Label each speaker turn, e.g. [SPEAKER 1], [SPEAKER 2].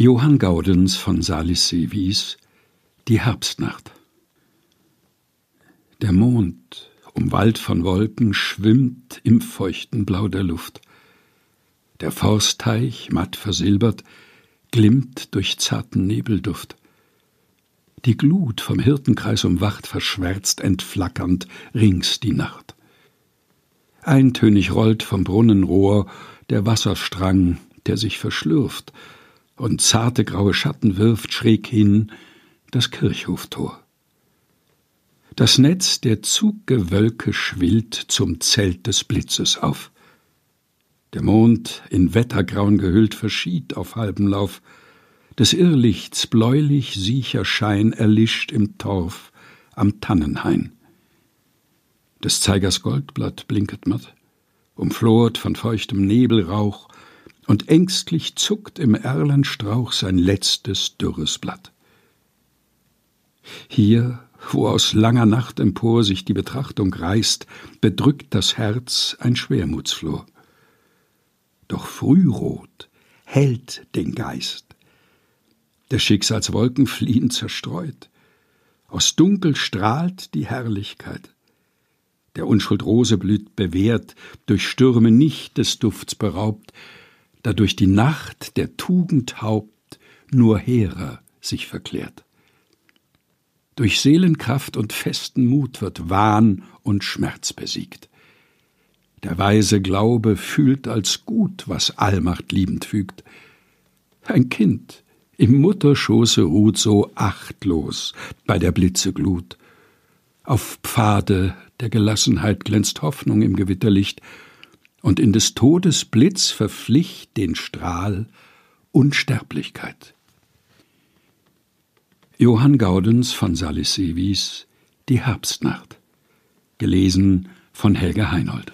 [SPEAKER 1] Johann Gaudens von Salis-Seewis Die Herbstnacht Der Mond, umwallt von Wolken, schwimmt im feuchten Blau der Luft. Der Forstteich, matt versilbert, glimmt durch zarten Nebelduft. Die Glut vom Hirtenkreis umwacht, verschwärzt entflackernd rings die Nacht. Eintönig rollt vom Brunnenrohr der Wasserstrang, der sich verschlürft, und zarte graue Schatten wirft schräg hin das Kirchhoftor. Das Netz der Zuggewölke schwillt zum Zelt des Blitzes auf. Der Mond, in Wettergrauen gehüllt, verschied auf halbem Lauf. Des Irrlichts bläulich siecher Schein erlischt im Torf am Tannenhain. Des Zeigers Goldblatt blinket matt, umflort von feuchtem Nebelrauch, und ängstlich zuckt im Erlenstrauch sein letztes dürres Blatt. Hier, wo aus langer Nacht empor sich die Betrachtung reißt, bedrückt das Herz ein Schwermutsflor. Doch Frührot hält den Geist. Der Schicksalswolken fliehen zerstreut. Aus Dunkel strahlt die Herrlichkeit. Der Unschuld Rose blüht bewährt, durch Stürme nicht des Dufts beraubt, da durch die Nacht der Tugend Haupt nur hehrer sich verklärt. Durch Seelenkraft und festen Mut wird Wahn und Schmerz besiegt. Der weise Glaube fühlt als gut, was Allmacht liebend fügt. Ein Kind im Mutterschoße ruht so achtlos bei der Blitze Glut. Auf Pfade der Gelassenheit glänzt Hoffnung im Gewitterlicht, und in des Todes Blitz verpflicht den Strahl Unsterblichkeit. Johann Gaudens von Salis-Seewis Die Herbstnacht gelesen von Helga Heinold